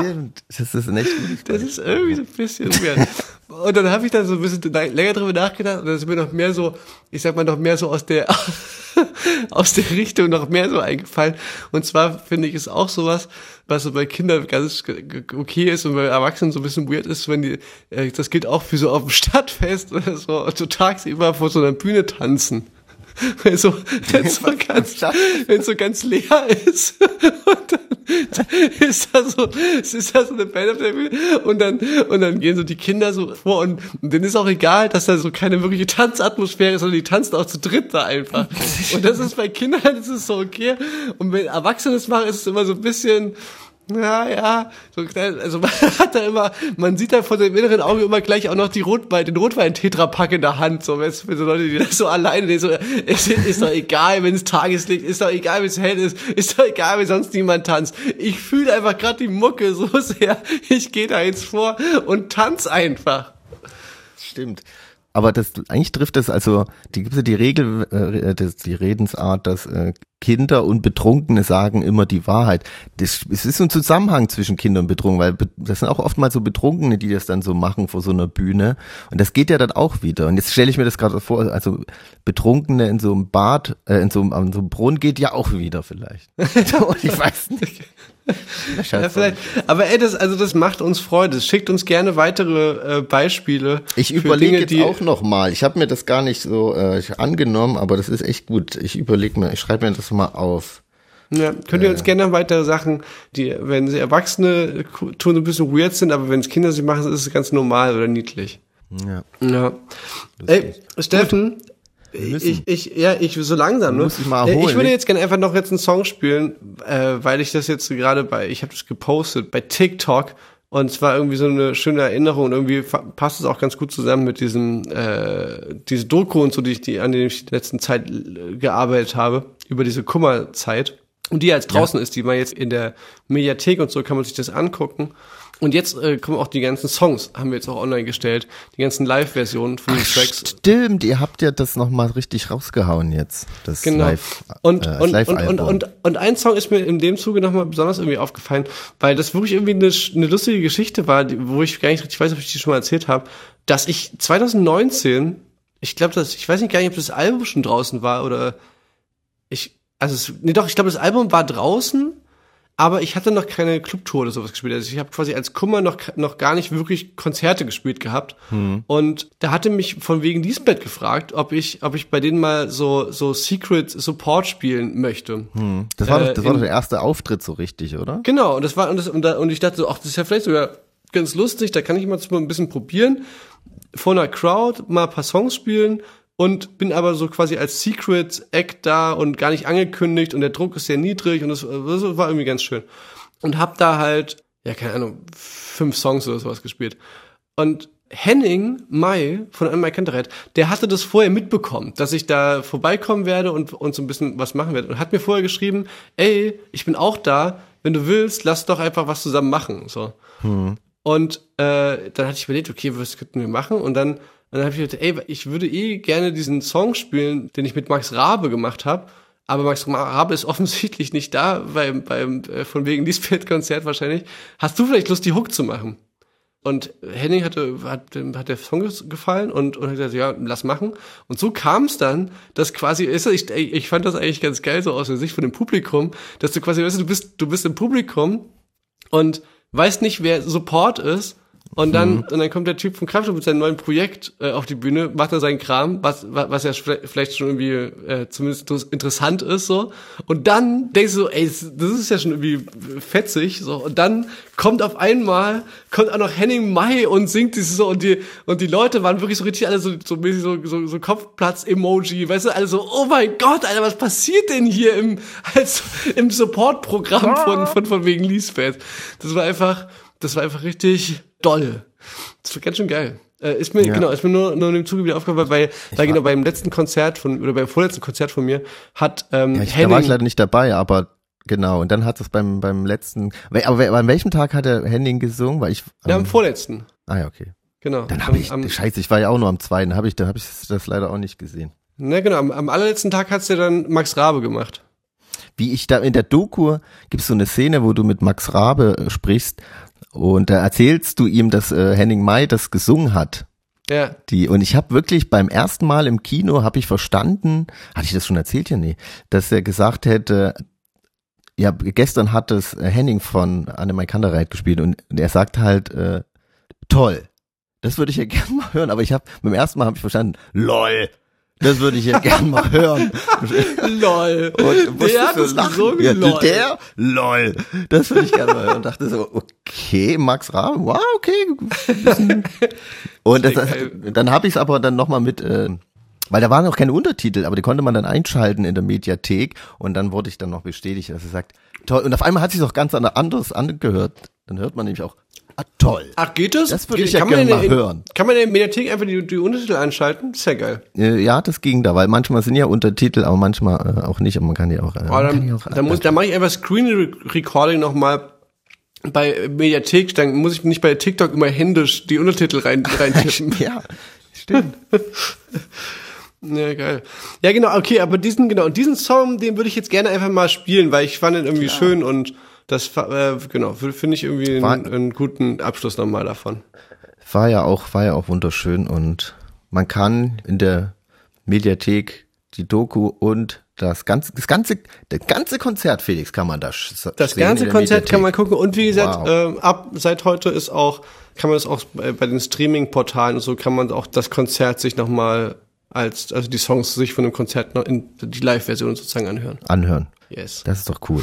Stimmt. Das ist ein echt gutes das ist irgendwie so ein bisschen weird. Und dann habe ich dann so ein bisschen länger drüber nachgedacht und dann ist mir noch mehr so, ich sag mal noch mehr so aus der, aus der Richtung noch mehr so eingefallen. Und zwar finde ich es auch sowas, was so bei Kindern ganz okay ist und bei Erwachsenen so ein bisschen weird ist, wenn die, äh, das gilt auch für so auf dem Stadtfest oder so, so tagsüber vor so einer Bühne tanzen. Wenn so, wenn so ganz, wenn so ganz leer ist und dann ist da so, es ist da so eine Band auf der Bühne und dann, und dann gehen so die Kinder so vor und, und denen ist auch egal, dass da so keine wirkliche Tanzatmosphäre ist, sondern die tanzen auch zu dritt da einfach. Und das ist bei Kindern, das ist so okay. Und wenn Erwachsene das machen, ist es immer so ein bisschen, ja, ja, so, also man hat da immer, man sieht da vor dem inneren Auge immer gleich auch noch die Rotwein, den Rotwein-Tetrapack in der Hand, so, wenn für so Leute, die das so alleine, die so, es ist doch egal, wenn es Tageslicht ist, doch egal, wenn es hell ist, ist doch egal, wenn sonst niemand tanzt. Ich fühle einfach gerade die Mucke so sehr, ich gehe da jetzt vor und tanz einfach. Stimmt. Aber das eigentlich trifft das also die gibt ja die Regel äh, das, die Redensart, dass äh, Kinder und Betrunkene sagen immer die Wahrheit. Das, es ist so ein Zusammenhang zwischen Kindern und Betrunken, weil das sind auch oftmals so Betrunkene, die das dann so machen vor so einer Bühne und das geht ja dann auch wieder. Und jetzt stelle ich mir das gerade vor, also Betrunkene in so einem Bad, äh, in so einem, an so einem Brunnen geht ja auch wieder vielleicht. ich weiß nicht. Ja, vielleicht. Aber ey, das, also das macht uns Freude. Schickt uns gerne weitere äh, Beispiele. Ich überlege Dinge, jetzt die, auch noch mal. Ich habe mir das gar nicht so äh, angenommen, aber das ist echt gut. Ich überlege mir, ich schreibe mir das mal auf. Ja, könnt ihr uns gerne noch weitere Sachen, die, wenn sie Erwachsene tun, so ein bisschen weird sind, aber wenn es Kinder sie machen, ist es ganz normal oder niedlich. Ja. Ja. Ey, Steffen, ich, ich, ja, ich so langsam, ne? Muss ich mal Äh, erholen, Ich würde jetzt gerne einfach noch jetzt einen Song spielen, äh, weil ich das jetzt gerade bei, ich habe das gepostet bei TikTok und es war irgendwie so eine schöne Erinnerung und irgendwie passt es auch ganz gut zusammen mit diesem, äh, diese Doku und so, die ich, die, an denen ich die letzten Zeit äh, gearbeitet habe, über diese Kummerzeit. Und die jetzt draußen ist, die man jetzt in der Mediathek und so kann man sich das angucken. Und jetzt äh, kommen auch die ganzen Songs, haben wir jetzt auch online gestellt, die ganzen Live-Versionen von den Tracks. Stimmt, ihr habt ja das noch mal richtig rausgehauen jetzt. Das Genau. Live, und, äh, und, und, Live-Album. und, und, und ein Song ist mir in dem Zuge nochmal besonders irgendwie aufgefallen, weil das wirklich irgendwie eine, eine lustige Geschichte war, wo ich gar nicht richtig weiß, ob ich die schon mal erzählt habe, dass ich 2019, ich glaube, dass ich weiß nicht gar nicht, ob das Album schon draußen war oder ich, also es, nee doch, ich glaube, das Album war draußen, aber ich hatte noch keine Clubtour oder sowas gespielt. Also ich habe quasi als Kummer noch, noch gar nicht wirklich Konzerte gespielt gehabt. Und da hatte mich von wegen Lisbeth gefragt, ob ich, ob ich bei denen mal so, so Secret Support spielen möchte. das war, äh, doch, das war in- doch der erste Auftritt so richtig, oder? Genau, und das war, und, das, und, da, und ich dachte so, ach, das ist ja vielleicht sogar ganz lustig, da kann ich mal ein bisschen probieren, vor einer Crowd mal ein paar Songs spielen und bin aber so quasi als Secret Act da und gar nicht angekündigt und der Druck ist sehr niedrig und das war irgendwie ganz schön. Und hab da halt, ja, keine Ahnung, fünf Songs oder sowas gespielt. Und Henning Mai von Anne Kantereit, der hatte das vorher mitbekommen, dass ich da vorbeikommen werde und, und so ein bisschen was machen werde. Und hat mir vorher geschrieben, ey, ich bin auch da, wenn du willst, lass doch einfach was zusammen machen. So. Und äh, dann hatte ich überlegt, okay, was könnten wir machen? Und dann, dann habe ich gedacht, ey, ich würde eh gerne diesen Song spielen, den ich mit Max Rabe gemacht habe. Aber Max Rabe ist offensichtlich nicht da, beim, beim äh, von wegen Lisbeth-Konzert wahrscheinlich. Hast du vielleicht Lust, die Hook zu machen? Und Henning hatte, hat, hat der Song gefallen und, und hat gesagt, ja, lass machen. Und so kam es dann, dass quasi, ist, ich, ich fand das eigentlich ganz geil, so aus der Sicht von dem Publikum, dass du quasi, weißt du, du bist, du bist im Publikum und weißt nicht, wer Support ist. Und dann, und dann kommt der Typ vom Kraftstoff mit seinem neuen Projekt äh, auf die Bühne, macht er seinen Kram, was, was, ja vielleicht schon irgendwie äh, zumindest interessant ist so. Und dann denkst du so, ey, das ist ja schon irgendwie fetzig so. Und dann kommt auf einmal kommt auch noch Henning Mai und singt dieses so und die und die Leute waren wirklich so richtig alle so so mäßig so so, so Kopfplatz-Emoji, weißt du, also oh mein Gott, Alter, was passiert denn hier im als im Support-Programm von von von wegen Lisbeth? Das war einfach das war einfach richtig doll. Das war ganz schön geil. Äh, ist mir, Ja. genau, ist mir nur, nur in dem Zuge wieder aufgefallen, weil, weil genau beim letzten Konzert von, oder beim vorletzten Konzert von mir hat ähm, Ja, ich, da Henning, war ich leider nicht dabei, aber genau. Und dann hat es beim beim letzten. Aber we- an welchem Tag hat der Henning gesungen? Weil ich. ja, am ähm, vorletzten, ah ja, okay. genau. Dann habe ich. am, Scheiße, ich war ja auch nur am zweiten. Habe ich, da habe ich das leider auch nicht gesehen. ne, genau, am, am allerletzten Tag hat's ja dann Max Rabe gemacht. Wie ich da in der Doku gibt's so eine Szene, wo du mit Max Rabe äh, sprichst und da erzählst du ihm, dass äh, Henning Mai das gesungen hat. Ja, Die, und ich habe wirklich beim ersten Mal im Kino habe ich verstanden, hatte ich das schon erzählt hier? Nee, dass er gesagt hätte, ja, gestern hat es äh, Henning von Annemai Kandereit gespielt und er sagt halt, äh, toll. Das würde ich ja gern mal hören, aber ich habe beim ersten Mal habe ich verstanden, lol. Das würde ich ja gern mal hören. lol. Und Der hat es gesungen, ja, lol. Der, lol. Das würde ich gerne mal hören. Und dachte so, okay, Max Rabe, wow, okay. Und das, dann habe ich es aber dann nochmal mit, äh, weil da waren noch keine Untertitel, aber die konnte man dann einschalten in der Mediathek und dann wurde ich dann noch bestätigt, dass er sagt, toll. Und auf einmal hat sich auch ganz anders angehört. Dann hört man nämlich auch, ah, toll. Ach, geht das? Das würde ich ja gerne mal in- hören. Kann man in der Mediathek einfach die, die Untertitel einschalten? Ist ja geil. Äh, Ja, das ging da, weil manchmal sind ja Untertitel, aber manchmal äh, auch nicht. Und man kann die auch. Äh, Oh, dann, auch dann, muss, dann mache ich einfach Screen Recording nochmal bei Mediathek, dann muss ich nicht bei TikTok immer händisch die Untertitel rein, reintippen. ja, stehen. Ja, geil. Ja, genau, okay, aber diesen, genau, diesen Song, den würde ich jetzt gerne einfach mal spielen, weil ich fand ihn irgendwie schön und das, äh, genau, finde ich irgendwie War- einen, einen guten Abschluss nochmal davon. War ja auch, war ja auch wunderschön und man kann in der Mediathek die Doku und das ganze, das ganze, das ganze Konzert, Felix, kann man da Das ganze Konzert kann man Mediathek. gucken und wie gesagt, Wow. ähm, ab seit heute ist auch, kann man das auch bei, bei den Streaming-Portalen und so, kann man auch das Konzert sich nochmal als, also die Songs sich von dem Konzert noch in die Live-Version sozusagen anhören. anhören. Yes. Das ist doch cool.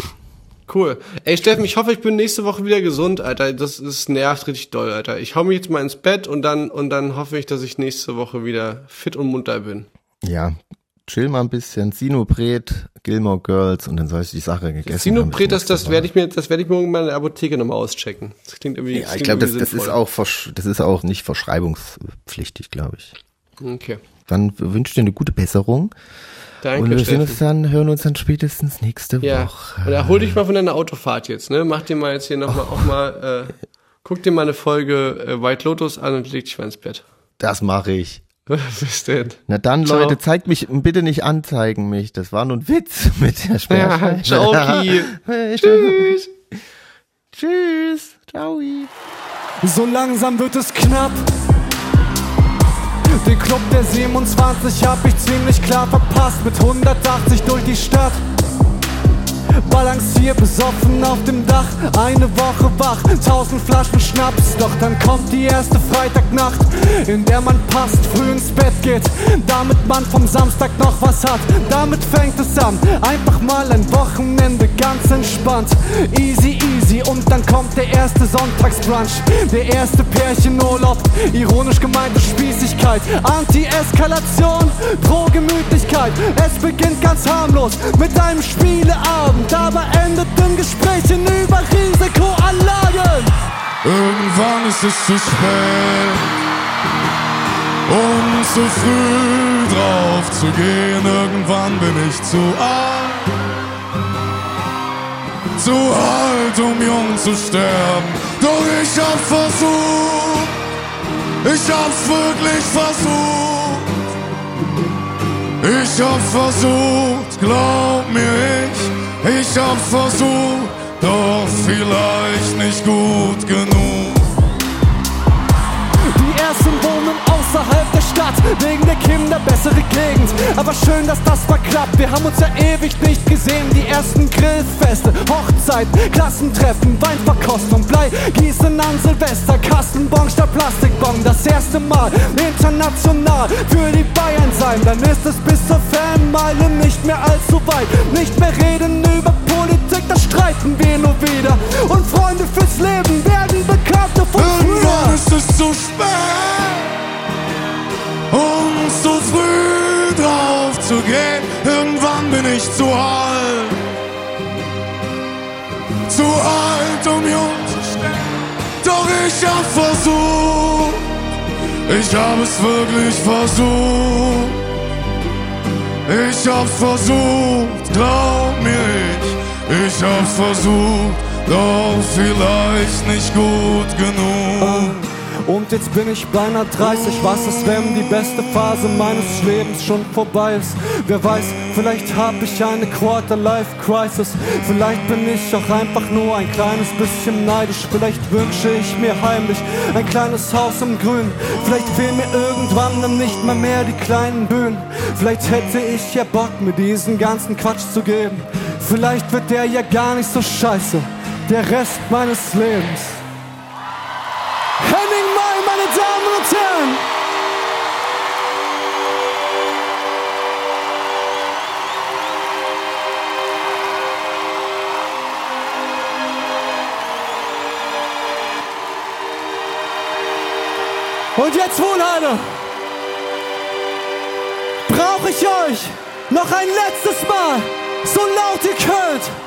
Cool. Ey, Steffen, ich hoffe, ich bin nächste Woche wieder gesund, Alter. Das ist nervt richtig doll, Alter. Ich hau mich jetzt mal ins Bett und dann, und dann hoffe ich, dass ich nächste Woche wieder fit und munter bin. Ja, chill mal ein bisschen, Sinopret, Gilmore Girls und dann sollst du die Sache gegessen haben. Sinopret, das, das werde ich mir, das werde ich morgen mal in der Apotheke nochmal auschecken. Das klingt irgendwie. Ja, ich klingt glaube, das, das ist auch, das ist auch nicht verschreibungspflichtig, glaube ich. Okay. Dann wünsche ich dir eine gute Besserung und wir sehen uns dann, hören uns dann spätestens nächste Ja. Woche. Und erhol dich mal von deiner Autofahrt jetzt, ne? Mach dir mal jetzt hier nochmal auch mal, äh, guck dir mal eine Folge äh, White Lotus an und leg dich mal ins Bett. Das mache ich. Bis denn. Na dann, Ciao. Leute, zeigt mich, bitte nicht anzeigen mich. Das war nur ein Witz mit der Ja, Sperrscheibe. ciao, Ki. Tschüss. Tschüss. Ciao. So langsam wird es knapp. Den Club der 27 hab ich ziemlich klar verpasst. Mit 180 durch die Stadt. Balancier besoffen auf dem Dach, eine Woche wach, tausend Flaschen Schnaps. Doch dann kommt die erste Freitagnacht, in der man passt, früh ins Bett geht, damit man vom Samstag noch was hat. Damit fängt es an, einfach mal ein Wochenende ganz entspannt. Easy, easy und dann kommt der erste Sonntagsbrunch, der erste Pärchenurlaub, ironisch gemeinte Spießigkeit, Anti-Eskalation, pro Gemütlichkeit. Es beginnt ganz harmlos mit einem Spieleabend, aber endet in Gesprächen über Risikoanlagen. Irgendwann ist es zu spät, um zu früh drauf zu gehen. Irgendwann bin ich zu alt, zu alt, um jung zu sterben. Doch ich hab versucht, ich hab's wirklich versucht. Ich hab versucht, glaub mir ich, ich hab versucht, doch vielleicht nicht gut genug. Die ersten wohnen außerhalb der Stadt, wegen der Kinder bessere Gegend. Aber schön, dass das mal klappt. Wir haben uns ja ewig nicht gesehen. Die ersten Grillfeste, Hochzeit, Klassentreffen, Weinverkostung, Blei, Gießen an Silvester, Kassenbon statt Plastikbon. Das erste Mal international für die Sein. Dann ist es bis zur Fanmeile nicht mehr allzu weit. Nicht mehr reden über Politik, da streiten wir nur wieder. Und Freunde fürs Leben werden Bekannte von Irgendwann früher. ist es zu spät, um zu früh drauf zu gehen. Irgendwann bin ich zu alt, zu alt, um jung zu sterben. Doch ich hab versucht, ich hab es wirklich versucht. Ich hab's versucht, glaub mir ich, ich hab's versucht, doch vielleicht nicht gut genug. Und jetzt bin ich beinahe 30, was ist, wenn die beste Phase meines Lebens schon vorbei ist? Wer weiß, vielleicht hab ich eine Quarter-Life-Crisis. Vielleicht bin ich auch einfach nur ein kleines bisschen neidisch. Vielleicht wünsche ich mir heimlich ein kleines Haus im Grün. Vielleicht fehlen mir irgendwann dann nicht mal mehr die kleinen Bühnen. Vielleicht hätte ich ja Bock, mir diesen ganzen Quatsch zu geben. Vielleicht wird der ja gar nicht so scheiße, der Rest meines Lebens. Henning Mai, meine Damen und Herren! Und jetzt wohl, Leute, brauche ich euch noch ein letztes Mal, so laut ihr könnt.